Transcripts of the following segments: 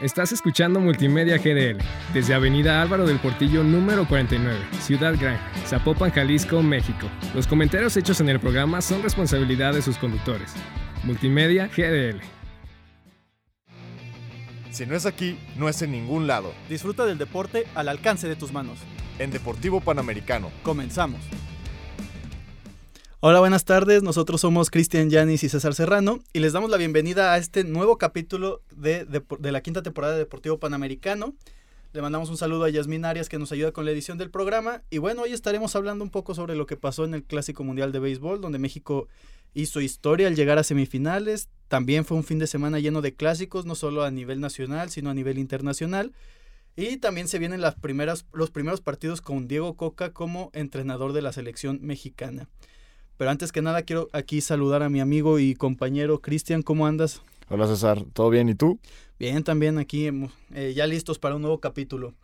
Estás escuchando Multimedia GDL desde Avenida Álvaro del Portillo número 49, Ciudad Gran, Zapopan, Jalisco, México. Los comentarios hechos en el programa son responsabilidad de sus conductores. Multimedia GDL. Si no es aquí, no es en ningún lado. Disfruta del deporte al alcance de tus manos. En Deportivo Panamericano. Comenzamos. Hola, buenas tardes. Nosotros somos Cristian Yanis y César Serrano y les damos la bienvenida a este nuevo capítulo de, de, la quinta temporada de Deportivo Panamericano. Le mandamos un saludo a Yasmin Arias que nos ayuda con la edición del programa. Y bueno, hoy estaremos hablando un poco sobre lo que pasó en el Clásico Mundial de Béisbol, donde México hizo historia al llegar a semifinales. También fue un fin de semana lleno de clásicos, no solo a nivel nacional, sino a nivel internacional. Y también se vienen las primeras, los primeros partidos con Diego Coca como entrenador de la selección mexicana. Pero antes que nada quiero aquí saludar a mi amigo y compañero Cristian, ¿cómo andas? Hola César, ¿todo bien? ¿Y tú? Bien, también aquí eh, ya listos para un nuevo capítulo.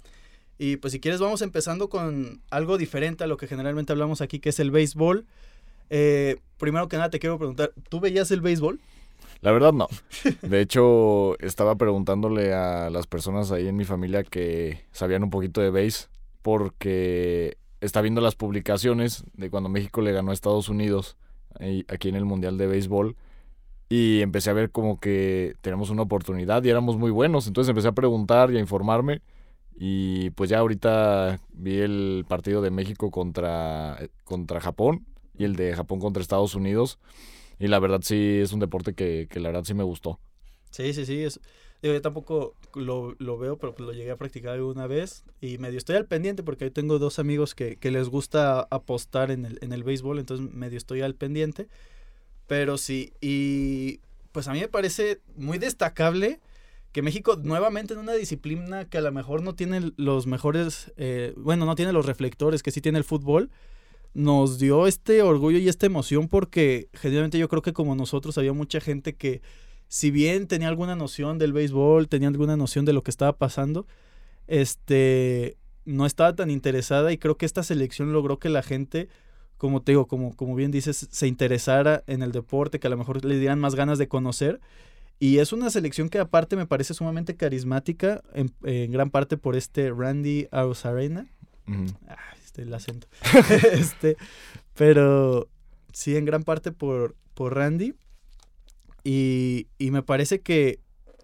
Y pues si quieres vamos empezando con algo diferente a lo que generalmente hablamos aquí, que es el béisbol. Eh, primero que nada te quiero preguntar, ¿tú veías el béisbol? La verdad no. De hecho, estaba preguntándole a las personas ahí en mi familia que sabían un poquito de béis, porque está viendo las publicaciones de cuando México le ganó a Estados Unidos aquí en el Mundial de Béisbol y empecé a ver como que tenemos una oportunidad y éramos muy buenos. Entonces empecé a preguntar y a informarme y pues ya ahorita vi el partido de México contra, contra Japón y el de Japón contra Estados Unidos y la verdad sí es un deporte que, que la verdad sí me gustó. Sí, sí, sí. Es, yo tampoco lo, lo, veo, pero pues lo llegué a practicar una vez y medio estoy al pendiente porque tengo dos amigos que, que les gusta apostar en el, en el béisbol, entonces medio estoy al pendiente. Pero sí, y pues a mí me parece muy destacable que México nuevamente en una disciplina que a lo mejor no tiene los mejores, eh, bueno, no tiene los reflectores que sí tiene el fútbol, nos dio este orgullo y esta emoción porque generalmente yo creo que como nosotros había mucha gente que si bien tenía alguna noción del béisbol, tenía alguna noción de lo que estaba pasando, este, no estaba tan interesada y creo que esta selección logró que la gente, como te digo, como, como bien dices, se interesara en el deporte, que a lo mejor le dieran más ganas de conocer. Y es una selección que aparte me parece sumamente carismática, en, gran parte por este Randy Arozarena. ah, este, el acento. este, pero sí, en gran parte por, por Randy. Y, me parece que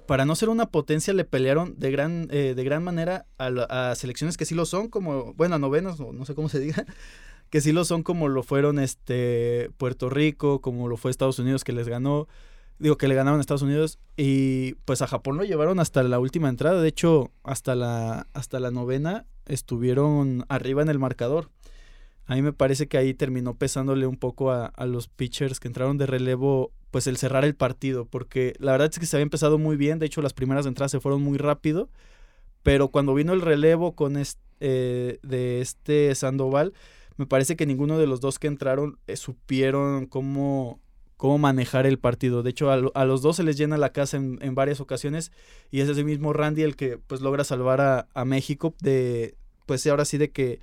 para no ser una potencia le pelearon de gran, eh, de gran manera a, selecciones que sí lo son, como, bueno, a novenos, no sé cómo se diga, que sí lo son como lo fueron este Puerto Rico, como lo fue Estados Unidos que les ganó, digo que le ganaron a Estados Unidos y pues a Japón lo llevaron hasta la última entrada, de hecho hasta la, hasta la novena estuvieron arriba en el marcador. A mí me parece que ahí terminó pesándole un poco a, a los pitchers que entraron de relevo pues el cerrar el partido, porque la verdad es que se había empezado muy bien, de hecho las primeras entradas se fueron muy rápido, pero cuando vino el relevo con este, de este Sandoval, me parece que ninguno de los dos que entraron eh, supieron cómo, cómo manejar el partido. De hecho, a, los dos se les llena la casa en, en, varias ocasiones y es ese mismo Randy el que pues logra salvar a, a México de, pues ahora sí de que,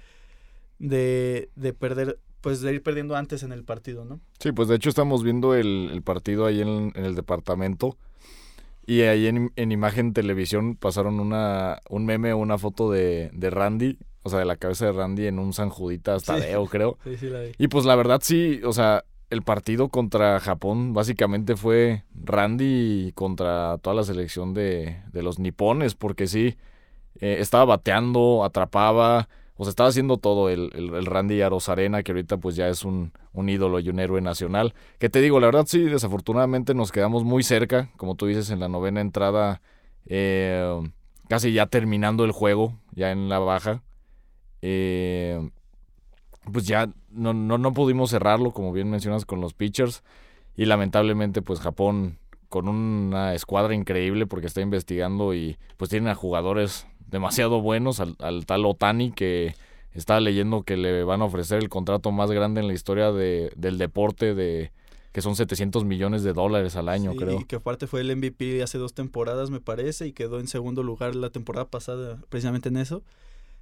de, de perder pues de ir perdiendo antes en el partido, ¿no? Sí, pues de hecho estamos viendo el, partido ahí en, el departamento y ahí en, imagen televisión pasaron una, un meme una foto de, Randy, o sea, de la cabeza de Randy en un San Juditas Tadeo, creo. Sí, sí, la vi. Y pues la verdad sí, o sea, el partido contra Japón básicamente fue Randy contra toda la selección de, de los nipones, porque sí, eh, estaba bateando, atrapaba, pues estaba haciendo todo el, el, Randy Arozarena, que ahorita pues ya es un, un, ídolo y un héroe nacional. Que te digo, la verdad sí, desafortunadamente nos quedamos muy cerca, como tú dices, en la novena entrada, eh, casi ya terminando el juego, ya en la baja. Eh, pues ya no, no, no pudimos cerrarlo, como bien mencionas, con los pitchers. Y lamentablemente pues Japón con una escuadra increíble porque está investigando y pues tienen a jugadores demasiado buenos al, tal Otani que estaba leyendo que le van a ofrecer el contrato más grande en la historia de, del deporte de que son 700 millones de dólares al año, creo. Y que aparte fue el MVP hace dos temporadas, me parece, y quedó en segundo lugar la temporada pasada precisamente en eso.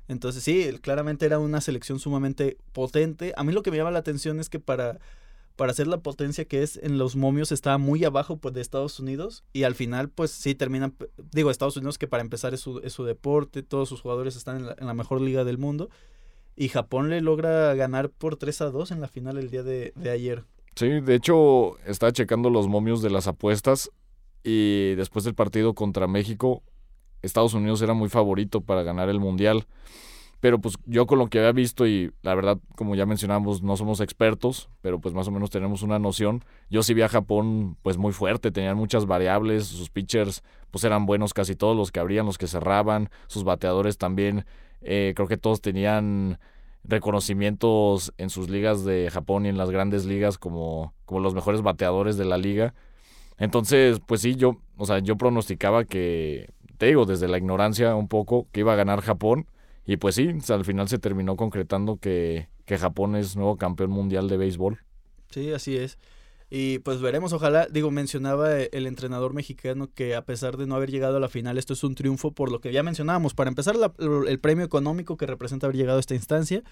Entonces sí, claramente era una selección sumamente potente. A mí lo que me llama la atención es que para, para ser la potencia que es en los momios estaba muy abajo pues, de Estados Unidos y al final pues sí terminan, digo Estados Unidos que para empezar es su, es su deporte, todos sus jugadores están en la, en la, mejor liga del mundo y Japón le logra ganar por 3 a 2 en la final el día de, de ayer. Sí, de hecho estaba checando los momios de las apuestas y después del partido contra México, Estados Unidos era muy favorito para ganar el Mundial. Pero pues yo con lo que había visto y la verdad, como ya mencionamos, no somos expertos, pero pues más o menos tenemos una noción. Yo sí vi a Japón pues muy fuerte, tenían muchas variables, sus pitchers pues eran buenos casi todos, los que abrían, los que cerraban, sus bateadores también, eh, creo que todos tenían reconocimientos en sus ligas de Japón y en las grandes ligas como, como los mejores bateadores de la liga. Entonces, pues sí, yo, o sea, yo pronosticaba que, te digo, desde la ignorancia un poco, que iba a ganar Japón y pues sí, al final se terminó concretando que, que Japón es nuevo campeón mundial de béisbol. Sí, así es. Y pues veremos, ojalá, digo, mencionaba el entrenador mexicano que a pesar de no haber llegado a la final, esto es un triunfo por lo que ya mencionábamos. Para empezar, la, el premio económico que representa haber llegado a esta instancia.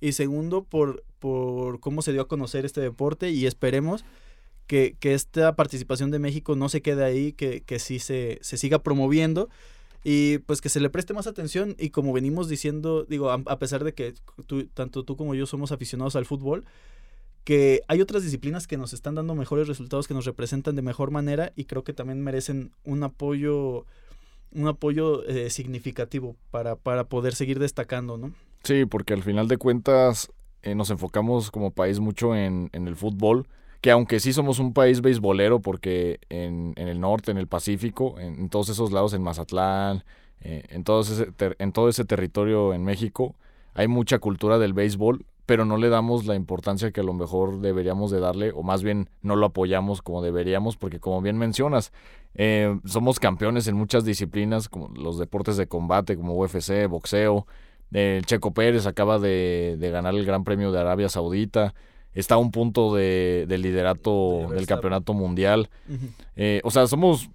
Y segundo, por, por cómo se dio a conocer este deporte. Y esperemos que, que esta participación de México no se quede ahí, que, que sí se, se siga promoviendo y pues que se le preste más atención y como venimos diciendo, digo, a, pesar de que tú, tanto tú como yo somos aficionados al fútbol, que hay otras disciplinas que nos están dando mejores resultados, que nos representan de mejor manera y creo que también merecen un apoyo un apoyo eh, significativo para, para poder seguir destacando, ¿no? Sí, porque al final de cuentas eh, nos enfocamos como país mucho en, en el fútbol, que aunque sí somos un país beisbolero, porque en, en el norte, en el Pacífico, en, todos esos lados, en Mazatlán, eh, en, todo ese en todo ese territorio en México, hay mucha cultura del béisbol, pero no le damos la importancia que a lo mejor deberíamos de darle, o más bien no lo apoyamos como deberíamos, porque como bien mencionas, eh, somos campeones en muchas disciplinas, como los deportes de combate, como UFC, boxeo. El Checo Pérez acaba de, de ganar el Gran Premio de Arabia Saudita está a un punto de, de liderato de del campeonato mundial. Uh -huh. eh, o sea, somos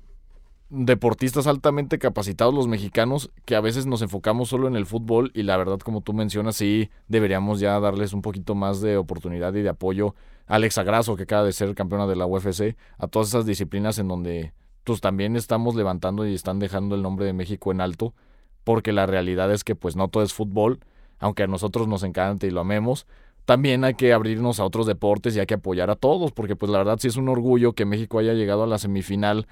deportistas altamente capacitados los mexicanos que a veces nos enfocamos solo en el fútbol y la verdad como tú mencionas sí deberíamos ya darles un poquito más de oportunidad y de apoyo a Alexa Grasso que acaba de ser campeona de la UFC a todas esas disciplinas en donde pues también estamos levantando y están dejando el nombre de México en alto porque la realidad es que pues no todo es fútbol aunque a nosotros nos encanta y lo amemos también hay que abrirnos a otros deportes y hay que apoyar a todos, porque pues la verdad sí es un orgullo que México haya llegado a la semifinal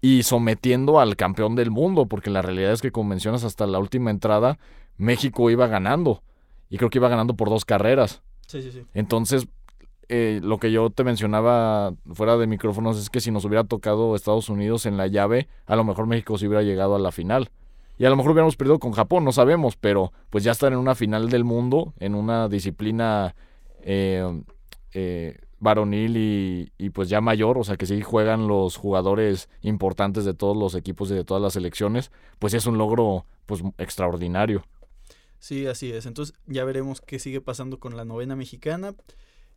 y sometiendo al campeón del mundo, porque la realidad es que como mencionas hasta la última entrada, México iba ganando y creo que iba ganando por dos carreras. Sí, sí, sí. Entonces, eh, lo que yo te mencionaba fuera de micrófonos es que si nos hubiera tocado Estados Unidos en la llave, a lo mejor México se hubiera llegado a la final. Y a lo mejor hubiéramos perdido con Japón, no sabemos, pero pues ya estar en una final del mundo, en una disciplina eh, eh, varonil y, y, pues ya mayor, o sea que sí juegan los jugadores importantes de todos los equipos y de todas las selecciones, pues es un logro pues extraordinario. Sí, así es. Entonces ya veremos qué sigue pasando con la novena mexicana.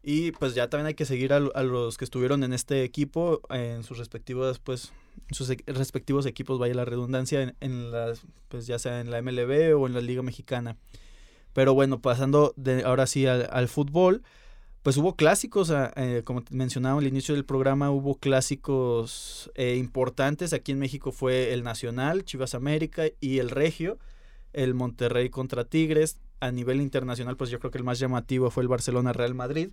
Y pues ya también hay que seguir a, a, los que estuvieron en este equipo en sus respectivos, pues, sus respectivos equipos, vaya la redundancia, en, en, las, pues ya sea en la MLB o en la Liga Mexicana. Pero bueno, pasando de ahora sí al, al fútbol, pues hubo clásicos, eh, como mencionaba al inicio del programa, hubo clásicos eh, importantes. Aquí en México fue el Nacional, Chivas América y el Regio, el Monterrey contra Tigres a nivel internacional, pues yo creo que el más llamativo fue el Barcelona-Real Madrid,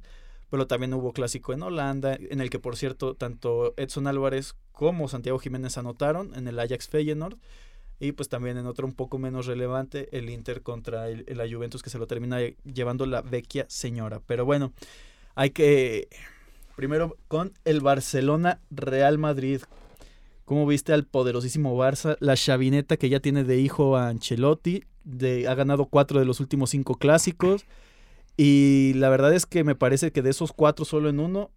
pero también hubo clásico en Holanda, en el que por cierto tanto Edson Álvarez como Santiago Jiménez anotaron en el Ajax Feyenoord, y pues también en otro un poco menos relevante, el Inter contra el, la Juventus, que se lo termina llevando la vecchia señora. Pero bueno, hay que... Primero con el Barcelona-Real Madrid. ¿Cómo viste al poderosísimo Barça? La chavineta que ya tiene de hijo a Ancelotti, de, ha ganado cuatro de los últimos cinco clásicos. Y la verdad es que me parece que de esos cuatro, solo en uno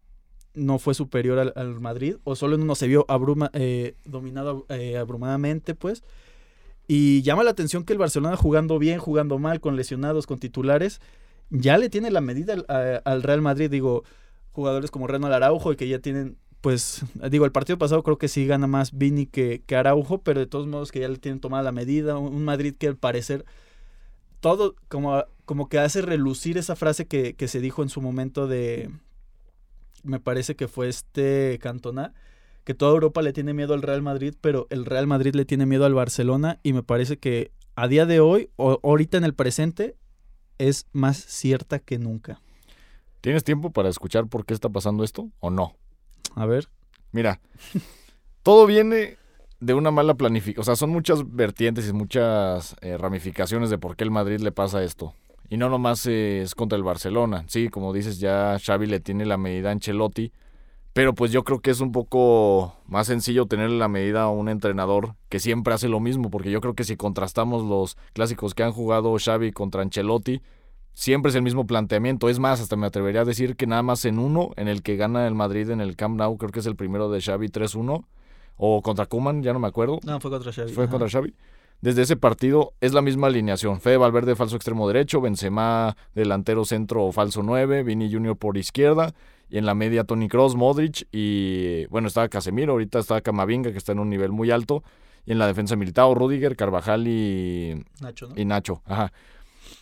no fue superior al, al Madrid. O solo en uno se vio abruma, eh, dominado eh, abrumadamente, pues. Y llama la atención que el Barcelona jugando bien, jugando mal, con lesionados, con titulares, ya le tiene la medida al, al Real Madrid. Digo, jugadores como Renan Araujo y que ya tienen pues digo, el partido pasado creo que sí gana más Vini que, que, Araujo, pero de todos modos que ya le tienen tomada la medida. Un Madrid que al parecer todo como, como que hace relucir esa frase que, que se dijo en su momento de, me parece que fue este Cantona, que toda Europa le tiene miedo al Real Madrid, pero el Real Madrid le tiene miedo al Barcelona y me parece que a día de hoy, o ahorita en el presente, es más cierta que nunca. ¿Tienes tiempo para escuchar por qué está pasando esto o no? A ver. Mira, todo viene de una mala planificación. O sea, son muchas vertientes y muchas eh, ramificaciones de por qué el Madrid le pasa esto. Y no nomás es contra el Barcelona. Sí, como dices, ya Xavi le tiene la medida a Ancelotti. Pero pues yo creo que es un poco más sencillo tenerle la medida a un entrenador que siempre hace lo mismo. Porque yo creo que si contrastamos los clásicos que han jugado Xavi contra Ancelotti, siempre es el mismo planteamiento. Es más, hasta me atrevería a decir que nada más en uno, en el que gana el Madrid en el Camp Nou, creo que es el primero de Xavi 3-1 o contra Kuman, ya no me acuerdo. No, fue contra Xavi. Fue contra Xavi. Desde ese partido es la misma alineación. Fede Valverde falso extremo derecho, Benzema delantero centro o falso 9, Vini Junior por izquierda y en la media Tony Cross, Modric y bueno, estaba Casemiro, ahorita está Camavinga que está en un nivel muy alto y en la defensa militar Rudiger, Carvajal y Nacho, ¿no? y Nacho, ajá.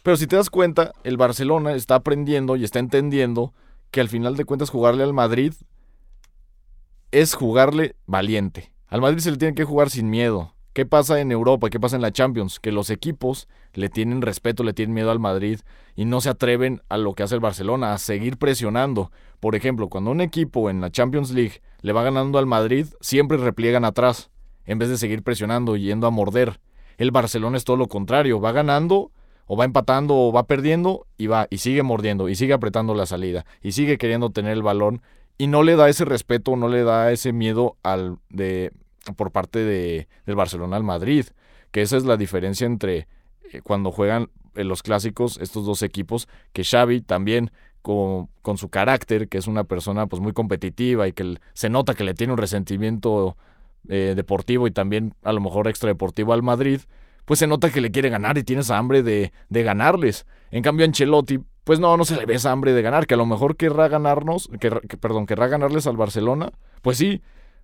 Pero si te das cuenta, el Barcelona está aprendiendo y está entendiendo que al final de cuentas jugarle al Madrid es jugarle valiente. Al Madrid se le tiene que jugar sin miedo. ¿Qué pasa en Europa? ¿Qué pasa en la Champions? Que los equipos le tienen respeto, le tienen miedo al Madrid y no se atreven a lo que hace el Barcelona, a seguir presionando. Por ejemplo, cuando un equipo en la Champions League le va ganando al Madrid, siempre repliegan atrás, en vez de seguir presionando y yendo a morder. El Barcelona es todo lo contrario, va ganando o va empatando o va perdiendo y va y sigue mordiendo y sigue apretando la salida y sigue queriendo tener el balón y no le da ese respeto, no le da ese miedo al de por parte de, del Barcelona al Madrid, que esa es la diferencia entre eh, cuando juegan en los clásicos estos dos equipos, que Xavi también con, con, su carácter, que es una persona pues muy competitiva y que se nota que le tiene un resentimiento eh, deportivo y también a lo mejor extradeportivo al Madrid, pues se nota que le quiere ganar y tiene esa hambre de, de ganarles. En cambio, Ancelotti, pues no, no se le ve esa hambre de ganar, que a lo mejor querrá ganarnos, que, que, perdón, querrá ganarles al Barcelona, pues sí,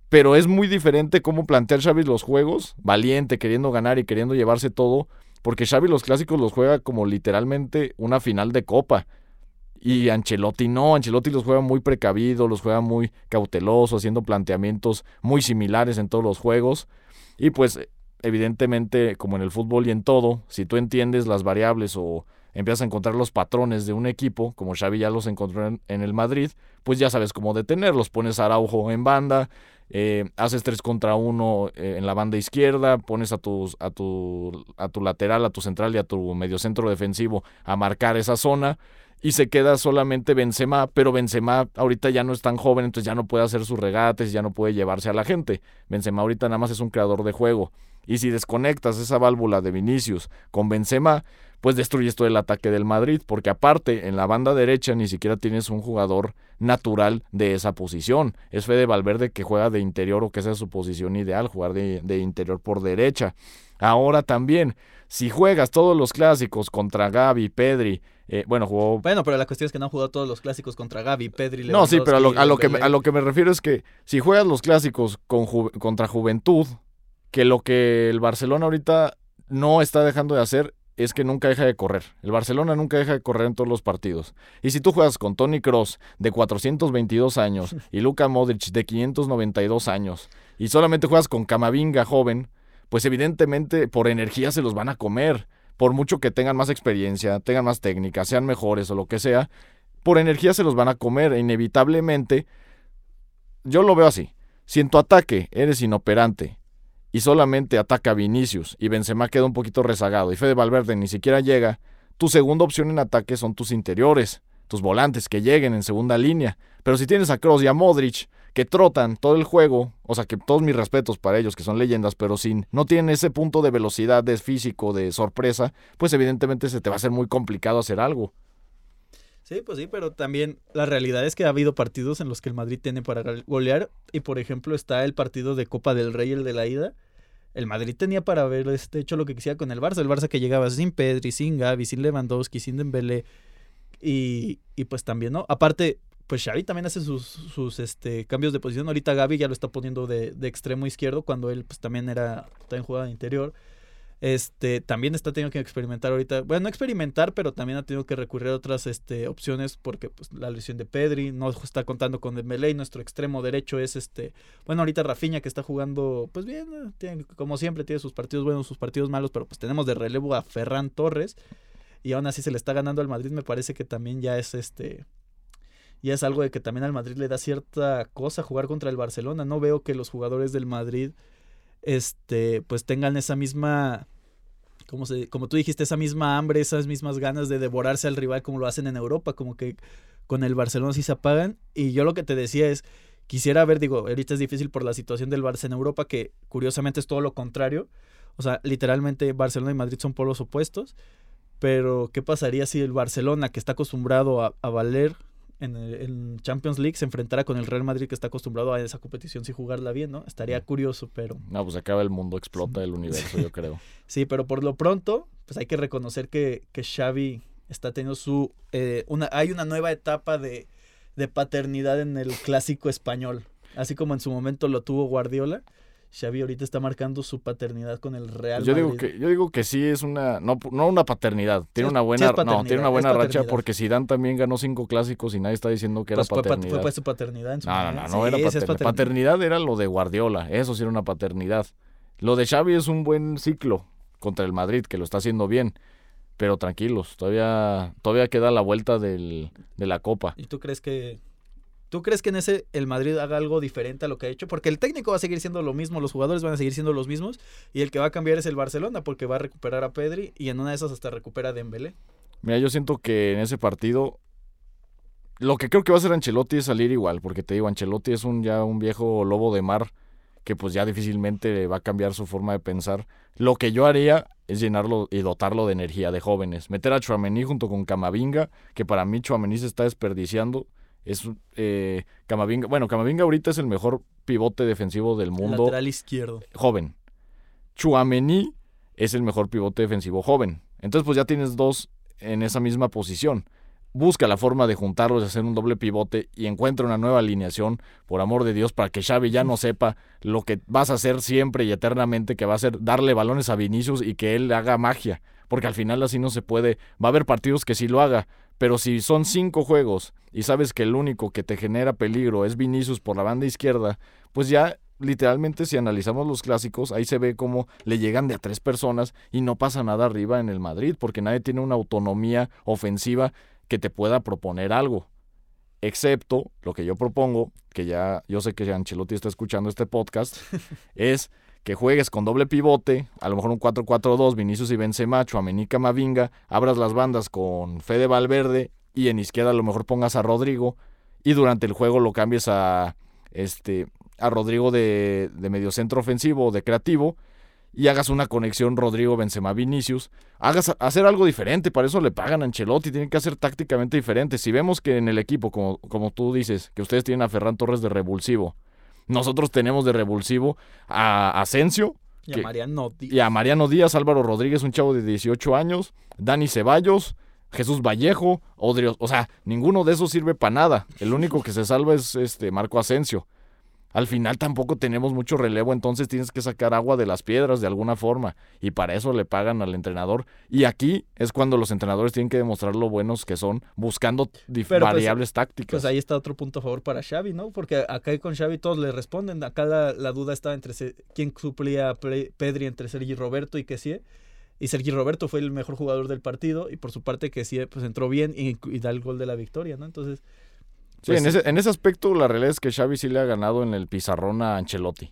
pero es muy diferente cómo plantear Xavi los juegos, valiente, queriendo ganar y queriendo llevarse todo, porque Xavi los clásicos los juega como literalmente una final de copa. Y Ancelotti no, Ancelotti los juega muy precavido, los juega muy cauteloso, haciendo planteamientos muy similares en todos los juegos. Y pues evidentemente, como en el fútbol y en todo, si tú entiendes las variables o empiezas a encontrar los patrones de un equipo, como Xavi ya los encontró en, el Madrid, pues ya sabes cómo detenerlos. Pones a Araujo en banda, eh, haces tres contra uno eh, en la banda izquierda, pones a, tus, a, tu, a tu lateral, a tu central y a tu mediocentro defensivo a marcar esa zona y se queda solamente Benzema, pero Benzema ahorita ya no es tan joven, entonces ya no puede hacer sus regates, ya no puede llevarse a la gente. Benzema ahorita nada más es un creador de juego. Y si desconectas esa válvula de Vinicius con Benzema, pues destruyes todo el ataque del Madrid, porque aparte en la banda derecha ni siquiera tienes un jugador natural de esa posición. Es Fede Valverde que juega de interior o que esa es su posición ideal, jugar de, de interior por derecha. Ahora también, si juegas todos los clásicos contra Gaby, Pedri, eh, bueno, jugó... Bueno, pero la cuestión es que no han jugado todos los clásicos contra Gaby, Pedri, No, sí, pero a lo, a lo que, me, a lo que me refiero es que si juegas los clásicos con contra Juventud, que lo que el Barcelona ahorita no está dejando de hacer es que nunca deja de correr. El Barcelona nunca deja de correr en todos los partidos. Y si tú juegas con Tony Cross de 422 años y Luka Modric de 592 años y solamente juegas con Camavinga joven, pues evidentemente por energía se los van a comer. Por mucho que tengan más experiencia, tengan más técnica, sean mejores o lo que sea, por energía se los van a comer e inevitablemente yo lo veo así. Si en tu ataque eres inoperante y solamente ataca a Vinicius y Benzema queda un poquito rezagado y Fede Valverde ni siquiera llega, tu segunda opción en ataque son tus interiores, tus volantes que lleguen en segunda línea. Pero si tienes a Kroos y a Modric que trotan todo el juego, o sea que todos mis respetos para ellos que son leyendas, pero sin no tienen ese punto de velocidad, de físico, de sorpresa, pues evidentemente se te va a hacer muy complicado hacer algo. Sí, pues sí, pero también la realidad es que ha habido partidos en los que el Madrid tiene para golear y por ejemplo está el partido de Copa del Rey, el de la ida. El Madrid tenía para haber este, hecho lo que quisiera con el Barça, el Barça que llegaba sin Pedri, sin Gavi, sin Lewandowski, sin Dembélé y, y pues también, ¿no? Aparte, pues Xavi también hace sus, sus este, cambios de posición. Ahorita Gavi ya lo está poniendo de, de extremo izquierdo cuando él pues también era, también jugaba de interior. Este, también está teniendo que experimentar ahorita, bueno, no experimentar, pero también ha tenido que recurrir a otras este, opciones porque pues, la lesión de Pedri, no está contando con Dembélé y nuestro extremo derecho es este, bueno, ahorita Rafinha que está jugando pues bien, tiene, como siempre tiene sus partidos buenos, sus partidos malos, pero pues tenemos de relevo a Ferran Torres y aún así se le está ganando al Madrid, me parece que también ya es este ya es algo de que también al Madrid le da cierta cosa jugar contra el Barcelona. No veo que los jugadores del Madrid este pues tengan esa misma como, se, como tú dijiste, esa misma hambre, esas mismas ganas de devorarse al rival como lo hacen en Europa, como que con el Barcelona sí se apagan. Y yo lo que te decía es, quisiera ver, digo, ahorita es difícil por la situación del Barça en Europa, que curiosamente es todo lo contrario. O sea, literalmente Barcelona y Madrid son polos opuestos. Pero, ¿qué pasaría si el Barcelona, que está acostumbrado a, a valer en, Champions League se enfrentara con el Real Madrid que está acostumbrado a esa competición sin jugarla bien, ¿no? Estaría curioso, pero... No, pues acaba el mundo, explota el universo, yo creo. Sí, pero por lo pronto, pues hay que reconocer que, que Xavi está teniendo su... Eh, una, hay una nueva etapa de, de paternidad en el clásico español, así como en su momento lo tuvo Guardiola Xavi ahorita está marcando su paternidad con el Real yo Madrid. Digo que, yo digo que sí es una, no, no una paternidad, tiene una buena, no, tiene una buena racha porque Zidane también ganó cinco clásicos y nadie está diciendo que era pues paternidad. Fue, fue, su paternidad en su No, no, no, no era paternidad. paternidad. era lo de Guardiola, eso sí era una paternidad. Lo de Xavi es un buen ciclo contra el Madrid, que lo está haciendo bien. Pero tranquilos, todavía, todavía queda la vuelta del, de la Copa. ¿Y tú crees que ¿Tú crees que en ese el Madrid haga algo diferente a lo que ha hecho? Porque el técnico va a seguir siendo lo mismo, los jugadores van a seguir siendo los mismos y el que va a cambiar es el Barcelona porque va a recuperar a Pedri y en una de esas hasta recupera a Dembélé. Mira, yo siento que en ese partido lo que creo que va a hacer Ancelotti es salir igual, porque te digo, Ancelotti es un ya un viejo lobo de mar que pues ya difícilmente va a cambiar su forma de pensar. Lo que yo haría es llenarlo y dotarlo de energía de jóvenes, meter a Chuamení junto con Camavinga, que para mí Chuamení se está desperdiciando es eh, Camavinga. Bueno, Camavinga ahorita es el mejor pivote defensivo del mundo. Lateral izquierdo. Joven. Chuamení es el mejor pivote defensivo joven. Entonces, pues ya tienes dos en esa misma posición. Busca la forma de juntarlos y hacer un doble pivote y encuentra una nueva alineación, por amor de Dios, para que Xavi ya no sepa lo que vas a hacer siempre y eternamente, que va a ser darle balones a Vinicius y que él haga magia. Porque al final así no se puede. Va a haber partidos que sí lo haga, pero si son cinco juegos y sabes que el único que te genera peligro es Vinicius por la banda izquierda, pues ya literalmente si analizamos los clásicos, ahí se ve cómo le llegan de a tres personas y no pasa nada arriba en el Madrid, porque nadie tiene una autonomía ofensiva que te pueda proponer algo. Excepto lo que yo propongo, que ya yo sé que Ancelotti está escuchando este podcast, es que juegues con doble pivote, a lo mejor un 4-4-2, Vinicius y Benzema, Chuamení Mavinga, abras las bandas con Fede Valverde y en izquierda a lo mejor pongas a Rodrigo y durante el juego lo cambies a este a Rodrigo de, de mediocentro ofensivo o de creativo y hagas una conexión Rodrigo Benzema Vinicius, hagas hacer algo diferente, para eso le pagan a Ancelotti, tienen que hacer tácticamente diferente. Si vemos que en el equipo, como, como tú dices, que ustedes tienen a Ferran Torres de revulsivo, nosotros tenemos de revulsivo a Asensio. Y a Mariano Díaz. Y a Mariano Díaz, Álvaro Rodríguez, un chavo de 18 años, Dani Ceballos, Jesús Vallejo, Odrio. O sea, ninguno de esos sirve para nada. El único que se salva es este Marco Asensio al final tampoco tenemos mucho relevo, entonces tienes que sacar agua de las piedras de alguna forma y para eso le pagan al entrenador. Y aquí es cuando los entrenadores tienen que demostrar lo buenos que son buscando pues, variables tácticas. Pues ahí está otro punto a favor para Xavi, ¿no? Porque acá con Xavi todos le responden. Acá la, duda está entre quién suplía a Pedri entre Sergi Roberto y sí Y Sergi Roberto fue el mejor jugador del partido y por su parte sí pues entró bien y, y da el gol de la victoria, ¿no? Entonces Sí, pues en, ese, en ese aspecto la realidad es que Xavi sí le ha ganado en el pizarrón a Ancelotti.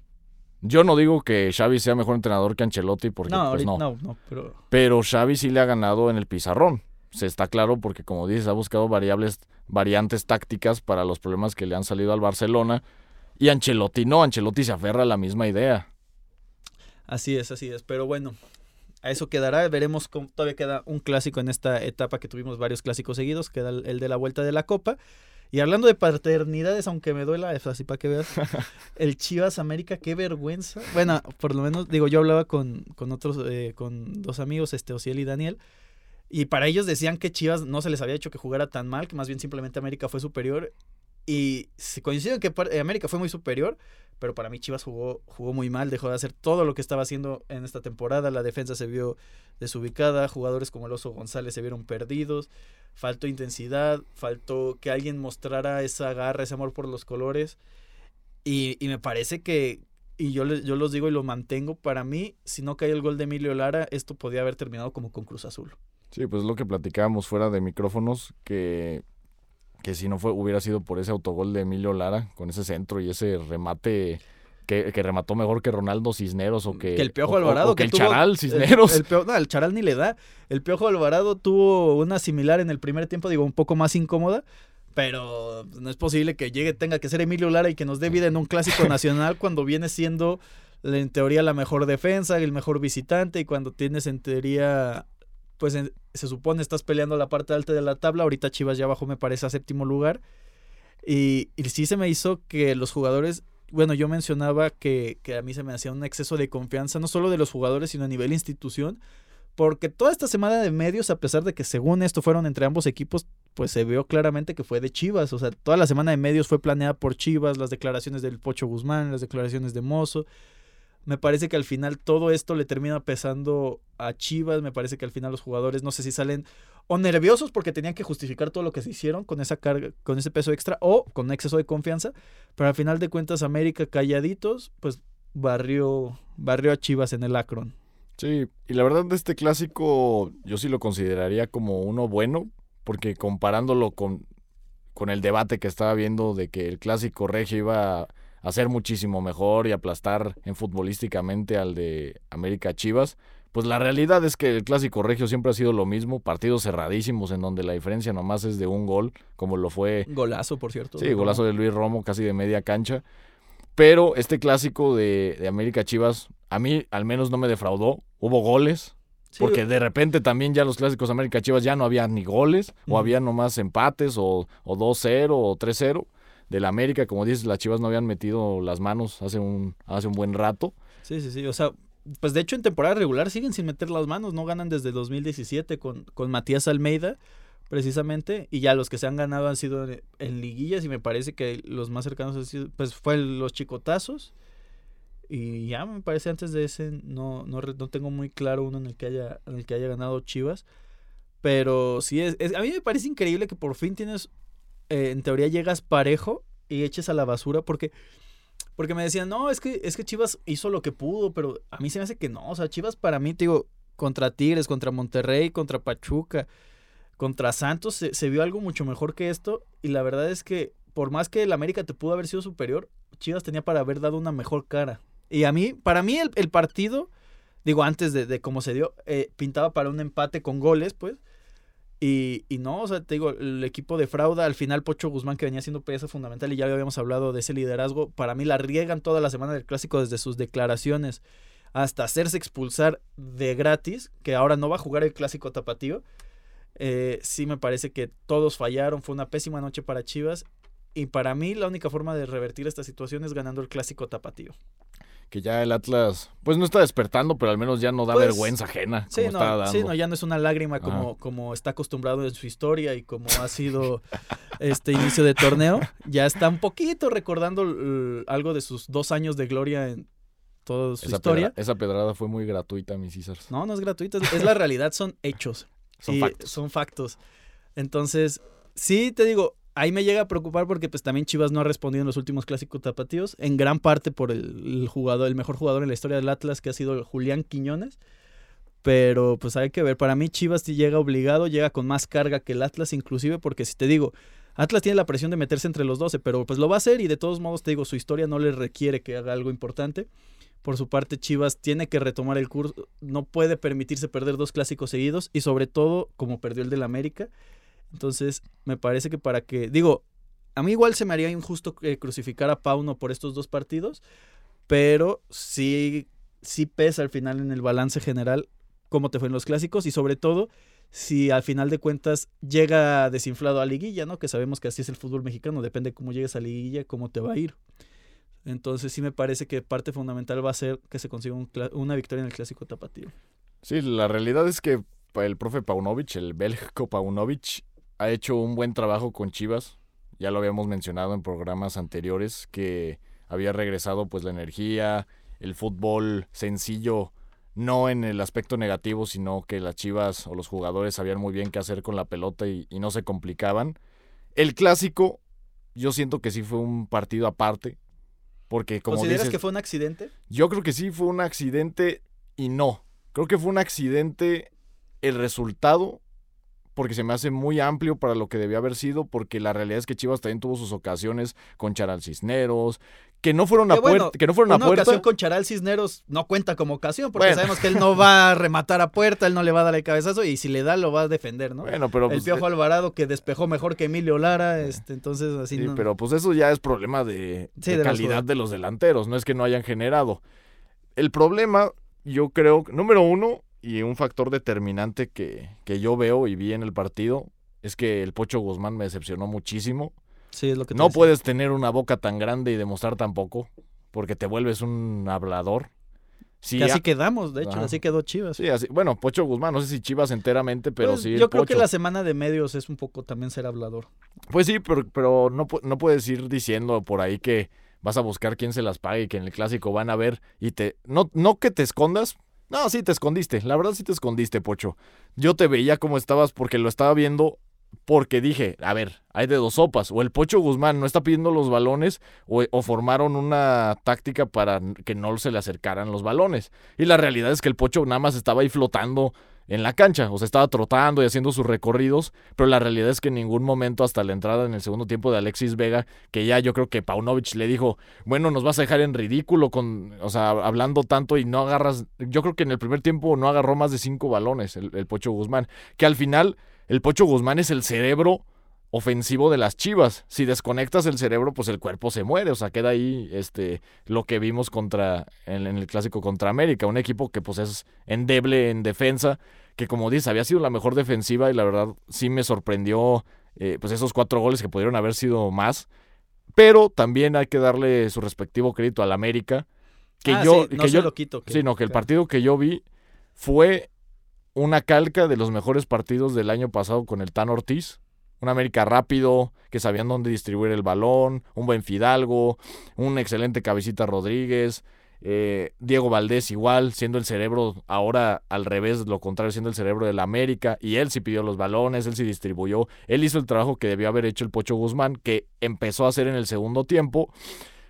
Yo no digo que Xavi sea mejor entrenador que Ancelotti porque no, pues no. no, no pero... pero Xavi sí le ha ganado en el pizarrón. Se está claro porque como dices ha buscado variables variantes tácticas para los problemas que le han salido al Barcelona y Ancelotti no, Ancelotti se aferra a la misma idea. Así es, así es, pero bueno, a eso quedará, veremos cómo todavía queda un clásico en esta etapa que tuvimos varios clásicos seguidos, queda el de la vuelta de la Copa y hablando de paternidades, aunque me duela, así para que veas, el Chivas América, qué vergüenza. Bueno, por lo menos, digo, yo hablaba con, con otros, eh, con dos amigos, este, Ociel y Daniel, y para ellos decían que Chivas no se les había hecho que jugara tan mal, que más bien simplemente América fue superior. Y se coinciden que América fue muy superior, pero para mí Chivas jugó, jugó muy mal, dejó de hacer todo lo que estaba haciendo en esta temporada, la defensa se vio desubicada, jugadores como el Oso González se vieron perdidos, faltó intensidad, faltó que alguien mostrara esa garra, ese amor por los colores, y, y me parece que, y yo, yo los digo y lo mantengo, para mí, si no cae el gol de Emilio Lara, esto podía haber terminado como con Cruz Azul. Sí, pues lo que platicábamos fuera de micrófonos, que que si no fue, hubiera sido por ese autogol de Emilio Lara, con ese centro y ese remate que, remató mejor que Ronaldo Cisneros o que, el Piojo Alvarado. que, el Charal Cisneros. El, no, el Charal ni le da. El Piojo Alvarado tuvo una similar en el primer tiempo, digo, un poco más incómoda. Pero no es posible que llegue, tenga que ser Emilio Lara y que nos dé vida en un clásico nacional cuando viene siendo en teoría la mejor defensa, el mejor visitante y cuando tienes en teoría pues se supone estás peleando la parte alta de la tabla. Ahorita Chivas ya bajó, me parece, a séptimo lugar. Y, sí se me hizo que los jugadores, bueno, yo mencionaba que, que, a mí se me hacía un exceso de confianza, no solo de los jugadores, sino a nivel institución. Porque toda esta semana de medios, a pesar de que según esto fueron entre ambos equipos, pues se vio claramente que fue de Chivas. O sea, toda la semana de medios fue planeada por Chivas, las declaraciones del Pocho Guzmán, las declaraciones de Mozo me parece que al final todo esto le termina pesando a Chivas. Me parece que al final los jugadores no sé si salen o nerviosos porque tenían que justificar todo lo que se hicieron con esa carga, con ese peso extra o con exceso de confianza. Pero al final de cuentas, América calladitos, pues barrió, barrió a Chivas en el Akron. Sí, y la verdad de este clásico yo sí lo consideraría como uno bueno, porque comparándolo con, con el debate que estaba viendo de que el clásico regio iba hacer muchísimo mejor y aplastar en futbolísticamente al de América Chivas. Pues la realidad es que el clásico regio siempre ha sido lo mismo, partidos cerradísimos en donde la diferencia nomás es de un gol, como lo fue. Golazo, por cierto. Sí, golazo de Luis Romo, casi de media cancha. Pero este clásico de, de América Chivas, a mí al menos no me defraudó. Hubo goles, porque de repente también ya los clásicos América Chivas ya no había ni goles, o había nomás empates, o, o 2-0, o 3-0 del América. Como dices, las Chivas no habían metido las manos hace un, hace un buen rato. Sí, sí, sí. O sea, pues de hecho en temporada regular siguen sin meter las manos. No ganan desde 2017 con, con Matías Almeida, precisamente. Y ya los que se han ganado han sido en, liguillas y me parece que los más cercanos han sido, pues fue los chicotazos. Y ya me parece antes de ese no, no, no tengo muy claro uno en el que haya, en el que haya ganado Chivas. Pero sí, es, a mí me parece increíble que por fin tienes eh, en teoría llegas parejo y eches a la basura porque porque me decían, "No, es que es que Chivas hizo lo que pudo", pero a mí se me hace que no, o sea, Chivas para mí, te digo, contra Tigres, contra Monterrey, contra Pachuca, contra Santos se, vio algo mucho mejor que esto y la verdad es que por más que el América te pudo haber sido superior, Chivas tenía para haber dado una mejor cara. Y a mí, para mí el, partido, digo, antes de, de cómo se dio, eh, pintaba para un empate con goles, pues. Y, y, no, o sea, te digo, el equipo de frauda, al final Pocho Guzmán, que venía siendo pieza fundamental, y ya habíamos hablado de ese liderazgo, para mí la riegan toda la semana del clásico desde sus declaraciones hasta hacerse expulsar de gratis, que ahora no va a jugar el clásico tapatío. Eh, sí me parece que todos fallaron, fue una pésima noche para Chivas, y para mí la única forma de revertir esta situación es ganando el clásico tapatío que ya el Atlas, pues no está despertando, pero al menos ya no da pues, vergüenza ajena. Sí, no, sí, no, ya no es una lágrima como, como está acostumbrado en su historia y como ha sido este inicio de torneo. Ya está un poquito recordando algo de sus dos años de gloria en toda su historia. esa pedrada fue muy gratuita, mis César. No, no es gratuita, es, la realidad, son hechos. son factos. Son factos. Entonces, sí, te digo, ahí me llega a preocupar porque pues también Chivas no ha respondido en los últimos clásicos tapatíos, en gran parte por el, jugador, el mejor jugador en la historia del Atlas que ha sido Julián Quiñones. Pero pues hay que ver, para mí Chivas llega obligado, llega con más carga que el Atlas inclusive, porque si te digo, Atlas tiene la presión de meterse entre los 12, pero pues lo va a hacer y de todos modos te digo, su historia no le requiere que haga algo importante. Por su parte, Chivas tiene que retomar el curso, no puede permitirse perder dos clásicos seguidos y sobre todo como perdió el del América entonces, me parece que para que, digo, a mí igual se me haría injusto eh, crucificar a Pauno por estos dos partidos, pero sí, sí pesa al final en el balance general cómo te fue en los clásicos y sobre todo si al final de cuentas llega desinflado a liguilla, ¿no? Que sabemos que así es el fútbol mexicano, depende cómo llegues a liguilla, cómo te va a ir. Entonces sí me parece que parte fundamental va a ser que se consiga una victoria en el clásico tapatío. Sí, la realidad es que el profe Paunovic, el belgico Paunovic, ha hecho un buen trabajo con Chivas. Ya lo habíamos mencionado en programas anteriores que había regresado pues la energía, el fútbol sencillo, no en el aspecto negativo, sino que las Chivas o los jugadores sabían muy bien qué hacer con la pelota y, y no se complicaban. El clásico, yo siento que sí fue un partido aparte, porque como ¿Consideras dices, que fue un accidente? yo creo que sí fue un accidente y no. Creo que fue un accidente el resultado, porque se me hace muy amplio para lo que debió haber sido, porque la realidad es que Chivas también tuvo sus ocasiones con Charal Cisneros, que no fueron a Que bueno, puerta, que no fueron a puerta. ocasión con Charal Cisneros no cuenta como ocasión, porque Bueno. sabemos que él no va a rematar a puerta, él no le va a dar el cabezazo y si le da lo va a defender, ¿no? Bueno, pero el pues, Piojo eh, Alvarado que despejó mejor que Emilio Lara, este, entonces así sí, no. pero pues eso ya es problema de, Sí, de de los calidad de los delanteros, no es que no hayan generado. El problema, yo creo, número uno, y un factor determinante que, que yo veo y vi en el partido, es que el Pocho Guzmán me decepcionó muchísimo. Sí, es lo que te No decía. puedes tener una boca tan grande y demostrar tan poco, porque te vuelves un hablador. Sí, Que así a- quedamos, de hecho, Ajá. así quedó Chivas. sí, así- bueno, Pocho Guzmán, no sé si Chivas enteramente, pero Pues, sí. yo creo que la semana de medios es un poco también ser hablador. Pues sí, pero, pero no, no puedes ir diciendo por ahí que vas a buscar quién se las pague y que en el clásico van a ver y te. No, no que te escondas. No, sí te escondiste. La verdad sí te escondiste, Pocho. Yo te veía como estabas porque lo estaba viendo. Porque dije, a ver, hay de dos sopas. O el Pocho Guzmán no está pidiendo los balones o, o formaron una táctica para que no se le acercaran los balones. Y la realidad es que el Pocho nada más estaba ahí flotando en la cancha. O sea, estaba trotando y haciendo sus recorridos. Pero la realidad es que en ningún momento, hasta la entrada en el segundo tiempo de Alexis Vega, que ya yo creo que Paunovic le dijo, bueno, nos vas a dejar en ridículo con, o sea, hablando tanto y no agarras. Yo creo que en el primer tiempo no agarró más de cinco balones el, el Pocho Guzmán. Que al final, el Pocho Guzmán es el cerebro ofensivo de las Chivas. Si desconectas el cerebro, pues el cuerpo se muere. O sea, queda ahí este lo que vimos contra en, en el clásico contra América, un equipo que pues es endeble en defensa, que como dices, había sido la mejor defensiva y la verdad sí me sorprendió eh, pues esos cuatro goles que pudieron haber sido más. Pero también hay que darle su respectivo crédito al América. Que Ah, yo, sí, no que se yo, lo quito. que- sino que el partido que yo vi fue una calca de los mejores partidos del año pasado con el Tan Ortiz. Un América rápido, que sabían dónde distribuir el balón, un buen Fidalgo, un excelente Cabecita Rodríguez, eh, Diego Valdés igual, siendo el cerebro, ahora al revés, lo contrario, siendo el cerebro del América, y él sí pidió los balones, él sí distribuyó, él hizo el trabajo que debió haber hecho el Pocho Guzmán, que empezó a hacer en el segundo tiempo,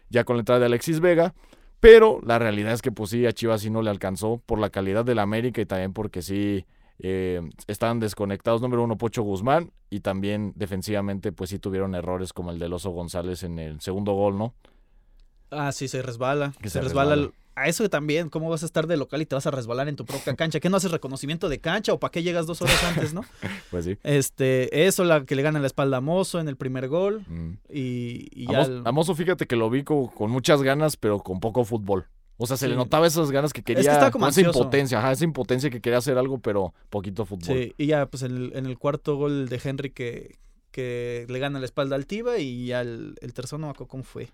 ya con la entrada de Alexis Vega, pero la realidad es que pues sí, a Chivas sí no le alcanzó por la calidad del América y también porque sí eh, estaban desconectados, número uno, Pocho Guzmán, y también defensivamente pues sí tuvieron errores como el del Oso González en el segundo gol, ¿no? Ah, sí, se resbala. Que se, se resbala. resbala. A eso también, ¿cómo vas a estar de local y te vas a resbalar en tu propia cancha? ¿Qué no haces reconocimiento de cancha o para qué llegas dos horas antes, no? Pues sí. Este, eso, la que le gana la espalda a Mozo en el primer gol. Mm. Y, y A, ya. Mozo, el- a Mozo, fíjate que lo vi co- con, muchas ganas, pero con poco fútbol. O sea, se Sí. le notaba esas ganas que quería, estaba como esa impotencia, ajá, esa impotencia que quería hacer algo, pero poquito fútbol. Sí, y ya, pues en el, en el cuarto gol de Henry que, que le gana la espalda al Tiva y ya el, el tercero no cómo fue.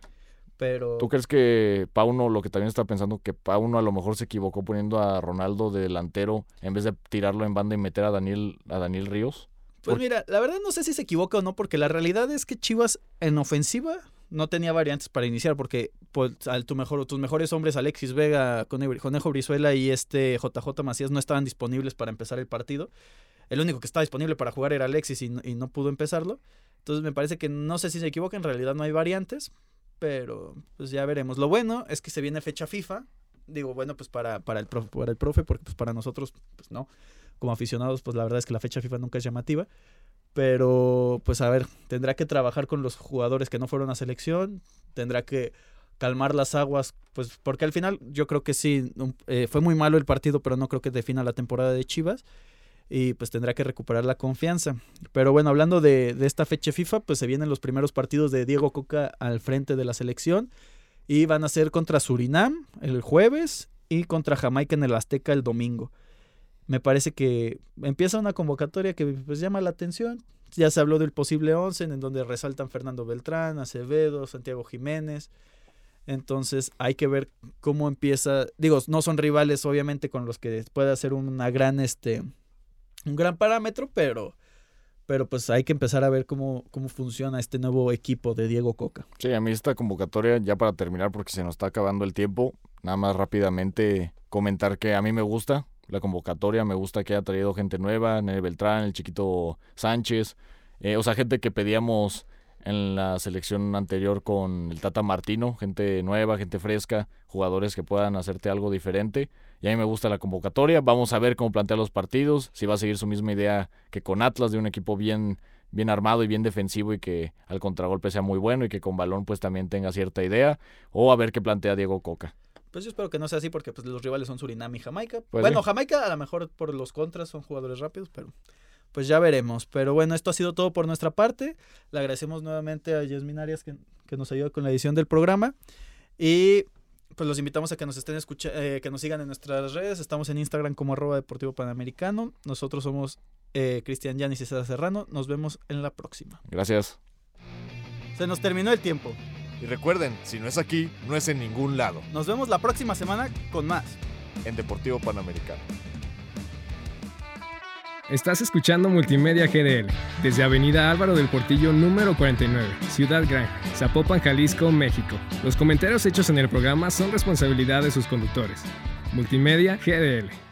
Pero. ¿Tú crees que Pauno, lo que también está pensando, que Pauno a lo mejor se equivocó poniendo a Ronaldo de delantero en vez de tirarlo en banda y meter a Daniel, a Daniel Ríos? Pues mira, la verdad no sé si se equivoca o no, porque la realidad es que Chivas en ofensiva no tenía variantes para iniciar, porque pues, al, tu mejor, tus mejores hombres, Alexis Vega, Cone- Conejo Brizuela y este JJ Macías, no estaban disponibles para empezar el partido. El único que estaba disponible para jugar era Alexis y, no- y no pudo empezarlo. Entonces me parece que no sé si se equivoca, en realidad no hay variantes, pero pues ya veremos. Lo bueno es que se viene fecha FIFA. Digo, bueno, pues para, para, el, profe, para el profe, porque pues para nosotros, pues no. Como aficionados, pues la verdad es que la fecha FIFA nunca es llamativa. Pero, pues a ver, tendrá que trabajar con los jugadores que no fueron a selección, tendrá que calmar las aguas, pues porque al final yo creo que sí, eh, fue muy malo el partido, pero no creo que defina la temporada de Chivas y pues tendrá que recuperar la confianza. Pero bueno, hablando de, de esta fecha FIFA, pues se vienen los primeros partidos de Diego Coca al frente de la selección y van a ser contra Surinam el jueves y contra Jamaica en el Azteca el domingo. Me parece que empieza una convocatoria que pues llama la atención. Ya se habló del posible 11 en donde resaltan Fernando Beltrán, Acevedo, Santiago Jiménez. Entonces hay que ver cómo empieza. Digo, no son rivales obviamente con los que puede hacer una gran este un gran parámetro, pero pero pues hay que empezar a ver cómo, cómo funciona este nuevo equipo de Diego Coca. Sí, a mí esta convocatoria, ya para terminar, porque se nos está acabando el tiempo, nada más rápidamente comentar que a mí me gusta la convocatoria, me gusta que haya traído gente nueva, Nene Beltrán, el chiquito Sánchez, eh, o sea, gente que pedíamos en la selección anterior con el Tata Martino, gente nueva, gente fresca, jugadores que puedan hacerte algo diferente. Y a mí me gusta la convocatoria. Vamos a ver cómo plantea los partidos, si va a seguir su misma idea que con Atlas, de un equipo bien, bien armado y bien defensivo y que al contragolpe sea muy bueno y que con balón pues también tenga cierta idea. O a ver qué plantea Diego Coca. Pues yo espero que no sea así porque pues, los rivales son Surinam y Jamaica. Pues bueno, Jamaica a lo mejor por los contras son jugadores rápidos, pero pues ya veremos. Pero bueno, esto ha sido todo por nuestra parte. Le agradecemos nuevamente a Yasmin Arias que, nos ayuda con la edición del programa. Y pues los invitamos a que nos estén escuchando, eh, que nos sigan en nuestras redes. Estamos en Instagram como arroba deportivo panamericano. Nosotros somos eh, Cristian Yanis y César Serrano. Nos vemos en la próxima. Gracias. Se nos terminó el tiempo. Y recuerden, si no es aquí, no es en ningún lado. Nos vemos la próxima semana con más. En Deportivo Panamericano. Estás escuchando Multimedia GDL desde Avenida Álvaro del Portillo número 49, Ciudad Gran, Zapopan, Jalisco, México. Los comentarios hechos en el programa son responsabilidad de sus conductores. Multimedia GDL.